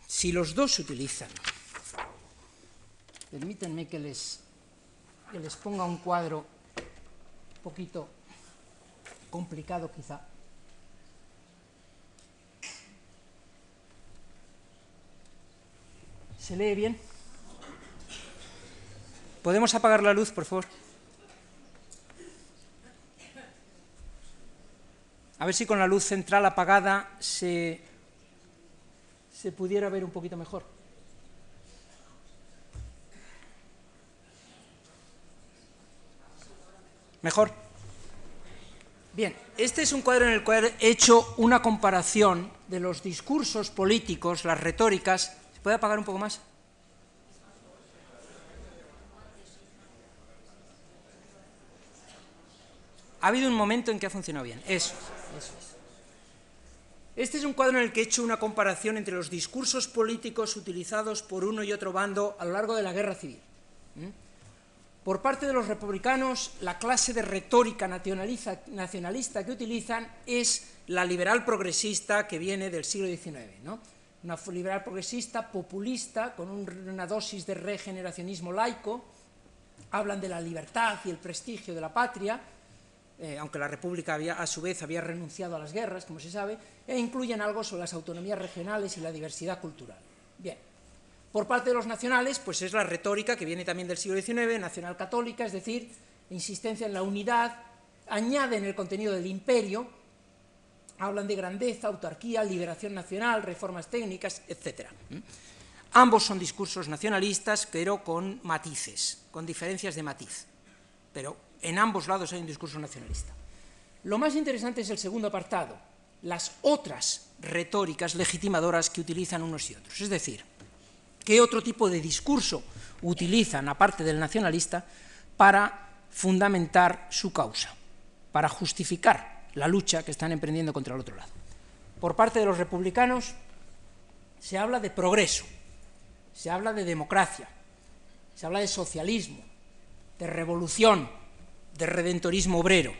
si los dos se utilizan, permítanme que les, que les ponga un cuadro un poquito complicado quizá. ¿Se lee bien? ¿Podemos apagar la luz, por favor? A ver si con la luz central apagada se, se pudiera ver un poquito mejor. ¿Mejor? Bien, este es un cuadro en el cual he hecho una comparación de los discursos políticos, las retóricas. ¿Se puede apagar un poco más? Ha habido un momento en que ha funcionado bien. Eso. Este es un cuadro en el que he hecho una comparación entre los discursos políticos utilizados por uno y otro bando a lo largo de la guerra civil. Por parte de los republicanos, la clase de retórica nacionalista que utilizan es la liberal progresista que viene del siglo XIX, una liberal progresista populista con una dosis de regeneracionismo laico, hablan de la libertad y el prestigio de la patria, eh, aunque la República había, a su vez había renunciado a las guerras, como se sabe, e incluyen algo sobre las autonomías regionales y la diversidad cultural. Bien, por parte de los nacionales, pues es la retórica que viene también del siglo XIX, nacional católica, es decir, insistencia en la unidad, añaden el contenido del imperio, hablan de grandeza, autarquía, liberación nacional, reformas técnicas, etc. Ambos son discursos nacionalistas, pero con matices, con diferencias de matiz. Pero en ambos lados hay un discurso nacionalista. Lo más interesante es el segundo apartado, las otras retóricas legitimadoras que utilizan unos y otros. Es decir, qué otro tipo de discurso utilizan, aparte del nacionalista, para fundamentar su causa, para justificar la lucha que están emprendiendo contra el otro lado. Por parte de los republicanos, se habla de progreso, se habla de democracia, se habla de socialismo, de revolución, de redentorismo obrero.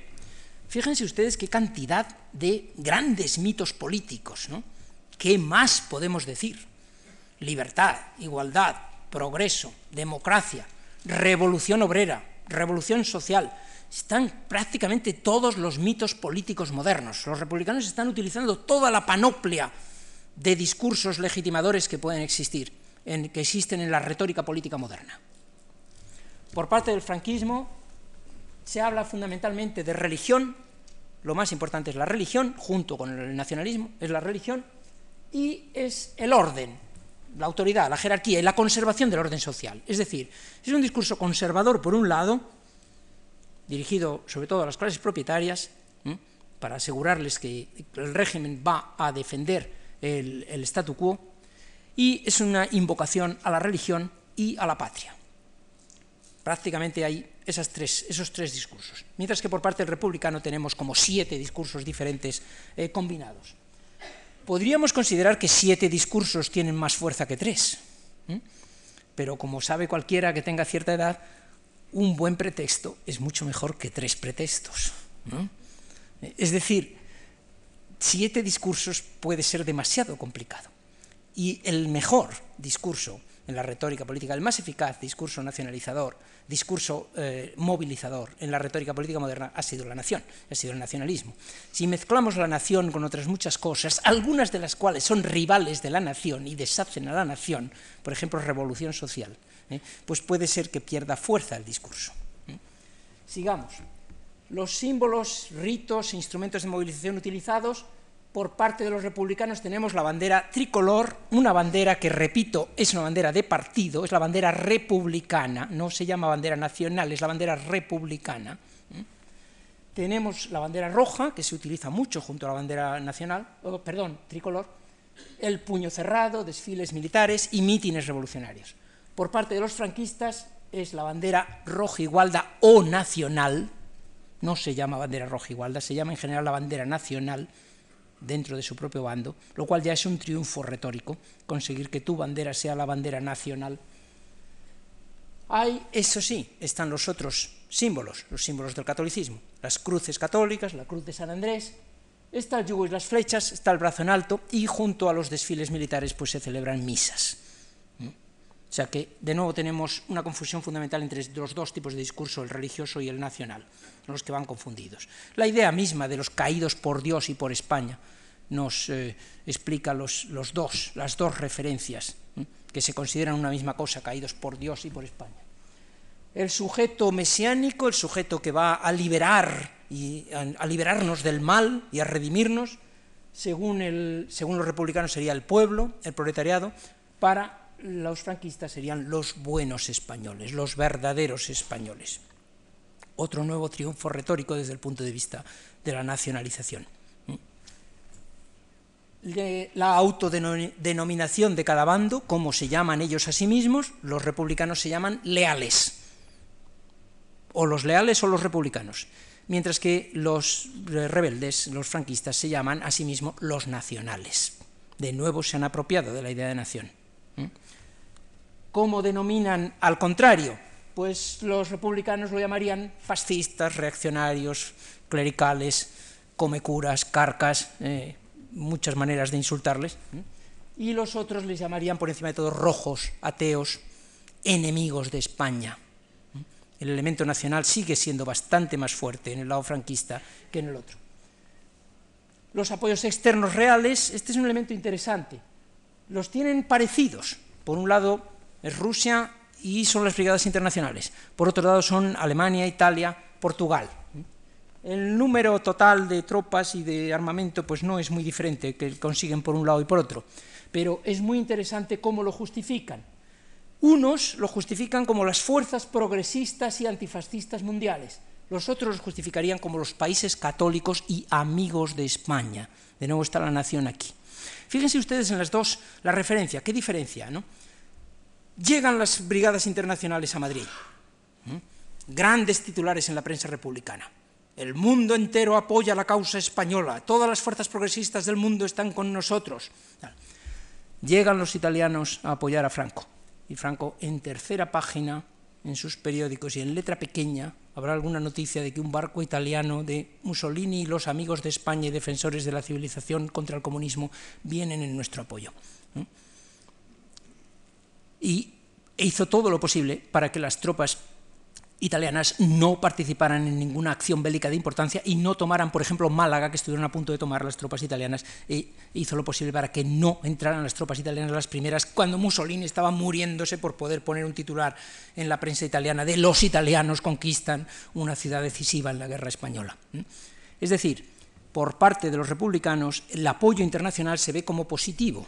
Fíjense ustedes qué cantidad de grandes mitos políticos, ¿no? ¿Qué más podemos decir? Libertad, igualdad, progreso, democracia, revolución obrera, revolución social. Están prácticamente todos los mitos políticos modernos. Los republicanos están utilizando toda la panoplia de discursos legitimadores que pueden existir, en, que existen en la retórica política moderna. Por parte del franquismo se habla fundamentalmente de religión, lo más importante es la religión, junto con el nacionalismo, es la religión, y es el orden, la autoridad, la jerarquía y la conservación del orden social. Es decir, es un discurso conservador, por un lado, dirigido sobre todo a las clases propietarias, para asegurarles que el régimen va a defender el, el statu quo, y es una invocación a la religión y a la patria. Prácticamente hay esas tres, esos tres discursos. Mientras que por parte del republicano tenemos como siete discursos diferentes eh, combinados. Podríamos considerar que siete discursos tienen más fuerza que tres, pero como sabe cualquiera que tenga cierta edad, un buen pretexto es mucho mejor que tres pretextos. Es decir, siete discursos puede ser demasiado complicado. Y el mejor discurso en la retórica política, el más eficaz discurso nacionalizador, discurso eh, movilizador en la retórica política moderna ha sido la nación, ha sido el nacionalismo. Si mezclamos la nación con otras muchas cosas, algunas de las cuales son rivales de la nación y deshacen a la nación, por ejemplo, revolución social, ¿eh? pues puede ser que pierda fuerza el discurso. ¿eh? Sigamos. Los símbolos, ritos, instrumentos de movilización utilizados por parte de los republicanos tenemos la bandera tricolor, una bandera que, repito, es una bandera de partido, es la bandera republicana, no se llama bandera nacional, es la bandera republicana. Tenemos la bandera roja, que se utiliza mucho junto a la bandera nacional, perdón, tricolor, el puño cerrado, desfiles militares y mítines revolucionarios. Por parte de los franquistas es la bandera roja igualda o nacional, no se llama bandera roja igualda, se llama en general la bandera nacional, dentro de su propio bando, lo cual ya es un triunfo retórico, conseguir que tu bandera sea la bandera nacional. Hay, eso sí, están los otros símbolos, los símbolos del catolicismo, las cruces católicas, la cruz de San Andrés, está el yugo y las flechas, está el brazo en alto y junto a los desfiles militares pues se celebran misas. O sea que de nuevo tenemos una confusión fundamental entre los dos tipos de discurso, el religioso y el nacional, los que van confundidos. La idea misma de los caídos por Dios y por España, nos eh, explica los, los, dos, las dos referencias que se consideran una misma cosa, caídos por Dios y por España. El sujeto mesiánico, el sujeto que va a liberar y a, liberarnos del mal y a redimirnos, según, el, según los republicanos sería el pueblo, el proletariado, para los franquistas serían los buenos españoles, los verdaderos españoles. Otro nuevo triunfo retórico desde el punto de vista de la nacionalización la autodenominación de cada bando, como se llaman ellos a sí mismos, los republicanos se llaman leales, o los leales o los republicanos, mientras que los rebeldes, los franquistas, se llaman a sí mismos los nacionales. De nuevo se han apropiado de la idea de nación. ¿Cómo denominan al contrario? Pues los republicanos lo llamarían fascistas, reaccionarios, clericales, comecuras, carcas, eh, muchas maneras de insultarles, y los otros les llamarían por encima de todo rojos, ateos, enemigos de España. El elemento nacional sigue siendo bastante más fuerte en el lado franquista que en el otro. Los apoyos externos reales, este es un elemento interesante, los tienen parecidos. Por un lado es Rusia y son las brigadas internacionales. Por otro lado son Alemania, Italia, Portugal. El número total de tropas y de armamento pues no es muy diferente que consiguen por un lado y por otro, pero es muy interesante cómo lo justifican. Unos lo justifican como las fuerzas progresistas y antifascistas mundiales, los otros lo justificarían como los países católicos y amigos de España. De nuevo está la nación aquí. Fíjense ustedes en las dos, la referencia, ¿qué diferencia? No? Llegan las brigadas internacionales a Madrid, grandes titulares en la prensa republicana el mundo entero apoya la causa española, todas las fuerzas progresistas del mundo están con nosotros. llegan los italianos a apoyar a Franco. Y Franco, en tercera página, en sus periódicos y en letra pequeña, habrá alguna noticia de que un barco italiano de Mussolini y los amigos de España y defensores de la civilización contra el comunismo vienen en nuestro apoyo. Y hizo todo lo posible para que las tropas italianas no participaran en ninguna acción bélica de importancia y no tomaran, por ejemplo, Málaga, que estuvieron a punto de tomar las tropas italianas, e hizo lo posible para que no entraran las tropas italianas las primeras, cuando Mussolini estaba muriéndose por poder poner un titular en la prensa italiana de los italianos conquistan una ciudad decisiva en la guerra española. Es decir, por parte de los republicanos, el apoyo internacional se ve como positivo.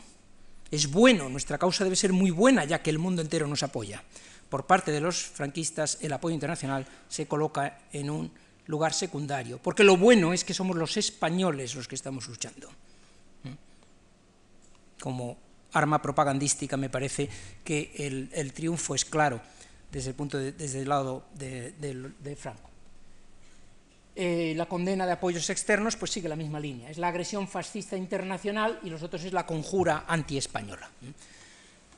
Es bueno, nuestra causa debe ser muy buena, ya que el mundo entero nos apoya por parte de los franquistas el apoyo internacional se coloca en un lugar secundario, porque lo bueno es que somos los españoles los que estamos luchando. Como arma propagandística me parece que el, triunfo es claro desde el, punto desde el lado de, Franco. Eh, la condena de apoyos externos pues sigue la misma línea, es la agresión fascista internacional y los otros es la conjura antiespañola.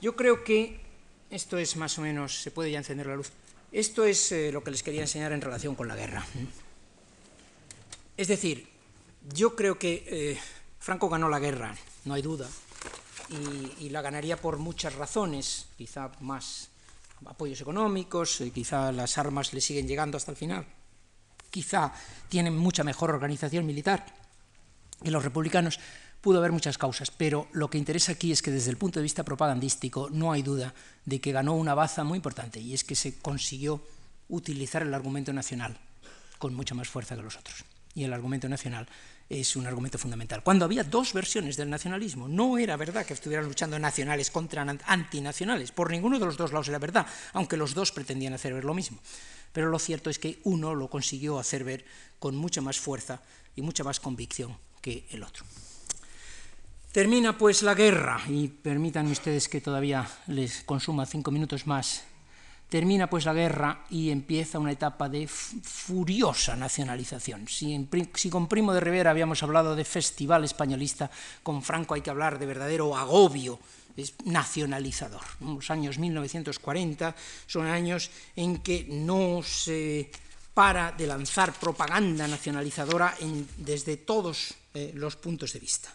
Yo creo que esto es más o menos, se puede ya encender la luz. Esto es eh, lo que les quería enseñar en relación con la guerra. Es decir, yo creo que eh, Franco ganó la guerra, no hay duda, y, la ganaría por muchas razones, quizá más apoyos económicos, eh, quizá las armas le siguen llegando hasta el final, quizá tienen mucha mejor organización militar que los republicanos, Pudo haber muchas causas, pero lo que interesa aquí es que desde el punto de vista propagandístico no hay duda de que ganó una baza muy importante y es que se consiguió utilizar el argumento nacional con mucha más fuerza que los otros. Y el argumento nacional es un argumento fundamental. Cuando había dos versiones del nacionalismo, no era verdad que estuvieran luchando nacionales contra antinacionales. Por ninguno de los dos lados era verdad, aunque los dos pretendían hacer ver lo mismo. Pero lo cierto es que uno lo consiguió hacer ver con mucha más fuerza y mucha más convicción que el otro. Termina pues la guerra, y permitan ustedes que todavía les consuma cinco minutos más. Termina pues la guerra y empieza una etapa de furiosa nacionalización. Si, si, con Primo de Rivera habíamos hablado de festival españolista, con Franco hay que hablar de verdadero agobio es nacionalizador. Los años 1940 son años en que no se para de lanzar propaganda nacionalizadora desde todos eh, los puntos de vista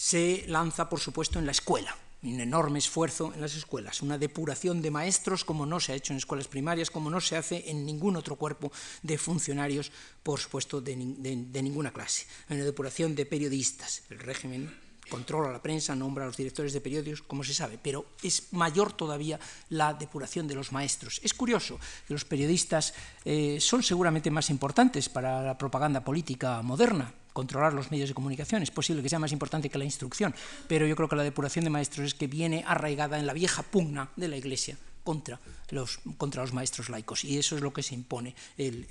se lanza, por supuesto, en la escuela, un enorme esfuerzo en las escuelas, una depuración de maestros como no se ha hecho en escuelas primarias, como no se hace en ningún otro cuerpo de funcionarios, por supuesto, de, ninguna clase. Una depuración de periodistas. El régimen controla la prensa, nombra a los directores de periódicos, como se sabe, pero es mayor todavía la depuración de los maestros. Es curioso que los periodistas eh, son seguramente más importantes para la propaganda política moderna, controlar los medios de comunicación. Es posible que sea más importante que la instrucción, pero yo creo que la depuración de maestros es que viene arraigada en la vieja pugna de la Iglesia contra los, contra los maestros laicos. Y eso es lo que se impone, el,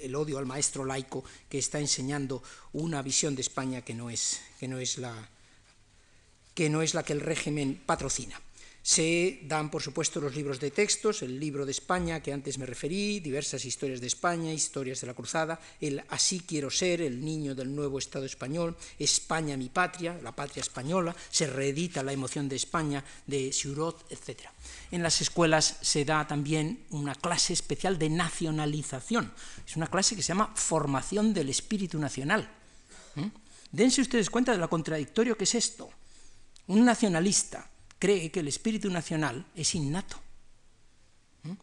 el, odio al maestro laico que está enseñando una visión de España que no es, que no es, la, que, no es la que el régimen patrocina. Se dan, por supuesto, los libros de textos, el libro de España que antes me referí, diversas historias de España, historias de la cruzada, el Así quiero ser, el niño del nuevo Estado español, España mi patria, la patria española, se reedita la emoción de España de Siurot, etc. En las escuelas se da también una clase especial de nacionalización, es una clase que se llama formación del espíritu nacional. ¿Mm? Dense ustedes cuenta de lo contradictorio que es esto. Un nacionalista cree que el espíritu nacional es innato,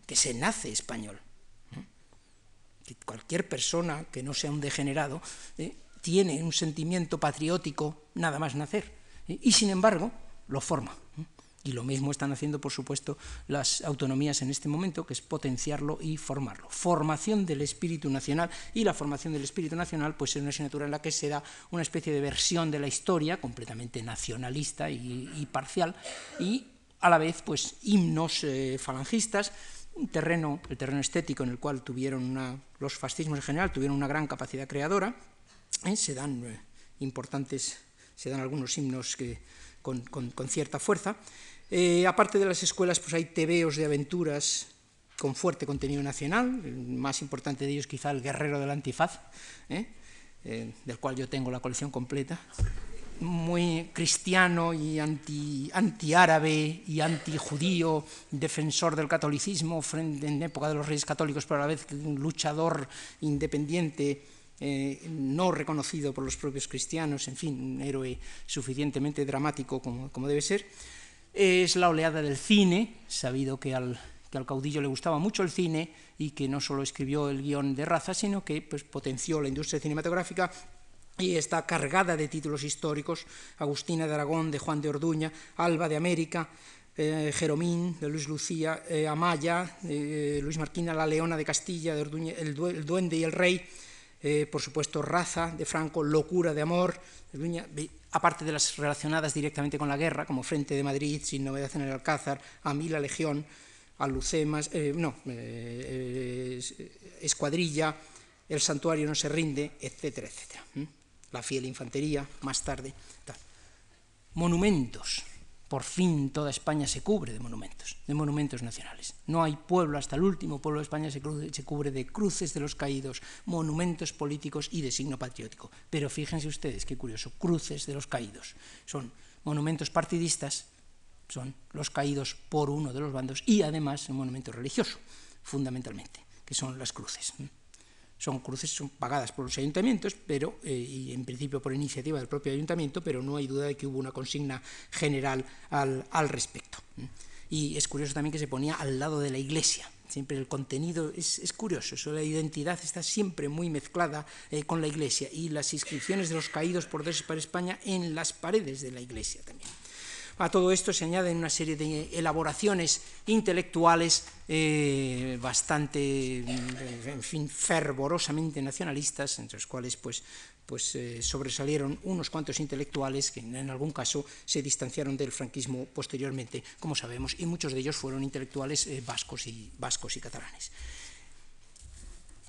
que se nace español. Que cualquier persona que no sea un degenerado eh, tiene un sentimiento patriótico nada más nacer. y sin embargo, lo forma. Y lo mismo están haciendo, por supuesto, las autonomías en este momento, que es potenciarlo y formarlo. Formación del espíritu nacional. Y la formación del espíritu nacional pues, es una asignatura en la que se da una especie de versión de la historia, completamente nacionalista y, parcial, y a la vez pues, himnos eh, falangistas, un terreno, el terreno estético en el cual tuvieron una, los fascismos en general tuvieron una gran capacidad creadora. ¿eh? Se dan eh, importantes, se dan algunos himnos que, con, con cierta fuerza. Eh, aparte de las escuelas, pues hay tebeos de aventuras con fuerte contenido nacional, el más importante de ellos quizá el Guerrero del Antifaz, ¿eh? Eh, del cual yo tengo la colección completa. muy cristiano y anti, antiárabe y antijudío, defensor del catolicismo en época de los reyes católicos, pero a la vez luchador independiente, no reconocido por los propios cristianos, en fin, un héroe suficientemente dramático como, como debe ser. Es la oleada del cine, sabido que al, que al caudillo le gustaba mucho el cine y que no solo escribió el guion de raza, sino que pues, potenció la industria cinematográfica y está cargada de títulos históricos, Agustina de Aragón, de Juan de Orduña, Alba de América, eh, Jeromín, de Luis Lucía, eh, Amaya, eh, Luis Marquina, La Leona de Castilla, de Orduña, el, Duende y el Rey, eh, por supuesto Raza de Franco, Locura de Amor, de Orduña, aparte de las relacionadas directamente con la guerra, como Frente de Madrid, Sin Novedad en el Alcázar, A mí la Legión, Alucemas, no, Escuadrilla, El Santuario no se rinde, etcétera, etcétera la fiel infantería, más tarde. Monumentos. Por fin toda España se cubre de monumentos, de monumentos nacionales. No hay pueblo, hasta el último pueblo de España se, se cubre de cruces de los caídos, monumentos políticos y de signo patriótico. Pero fíjense ustedes, qué curioso, cruces de los caídos. Son monumentos partidistas, son los caídos por uno de los bandos y además un monumento religioso, fundamentalmente, que son las cruces son cruces son pagadas por los ayuntamientos, pero eh, y en principio por iniciativa del propio ayuntamiento, pero no hay duda de que hubo una consigna general al, al respecto. Y es curioso también que se ponía al lado de la iglesia. Siempre el contenido es, es curioso, eso, la identidad está siempre muy mezclada eh, con la iglesia y las inscripciones de los caídos por Dios para España en las paredes de la iglesia también. A todo esto se añaden una serie de elaboraciones intelectuales eh, bastante, en fin, fervorosamente nacionalistas, entre los cuales pues, pues eh, sobresalieron unos cuantos intelectuales que en algún caso se distanciaron del franquismo posteriormente, como sabemos, y muchos de ellos fueron intelectuales eh, vascos, y, vascos y catalanes.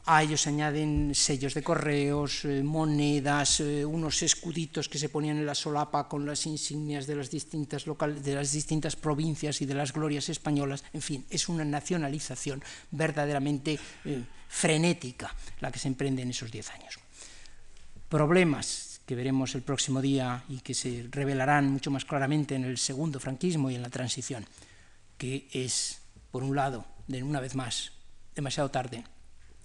A ellos se añaden sellos de correos, eh, monedas, eh, unos escuditos que se ponían en la solapa con las insignias de las, distintas de las distintas provincias y de las glorias españolas. En fin, es una nacionalización verdaderamente eh, frenética la que se emprende en esos diez años. Problemas que veremos el próximo día y que se revelarán mucho más claramente en el segundo franquismo y en la transición, que es, por un lado, de una vez más, demasiado tarde,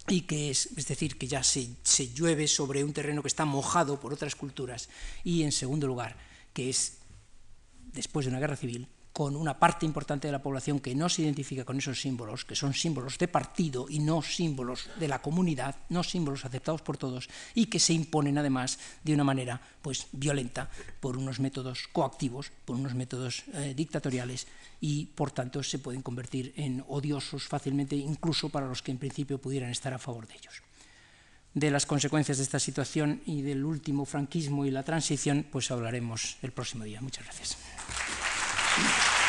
y que es, es decir, que ya se, se llueve sobre un terreno que está mojado por otras culturas, y en segundo lugar, que es, después de una guerra civil, con una parte importante de la población que no se identifica con esos símbolos, que son símbolos de partido y no símbolos de la comunidad, no símbolos aceptados por todos, y que se imponen además de una manera pues, violenta por unos métodos coactivos, por unos métodos eh, dictatoriales, y por tanto se pueden convertir en odiosos fácilmente, incluso para los que en principio pudieran estar a favor de ellos. De las consecuencias de esta situación y del último franquismo y la transición, pues hablaremos el próximo día. Muchas gracias. Thank you.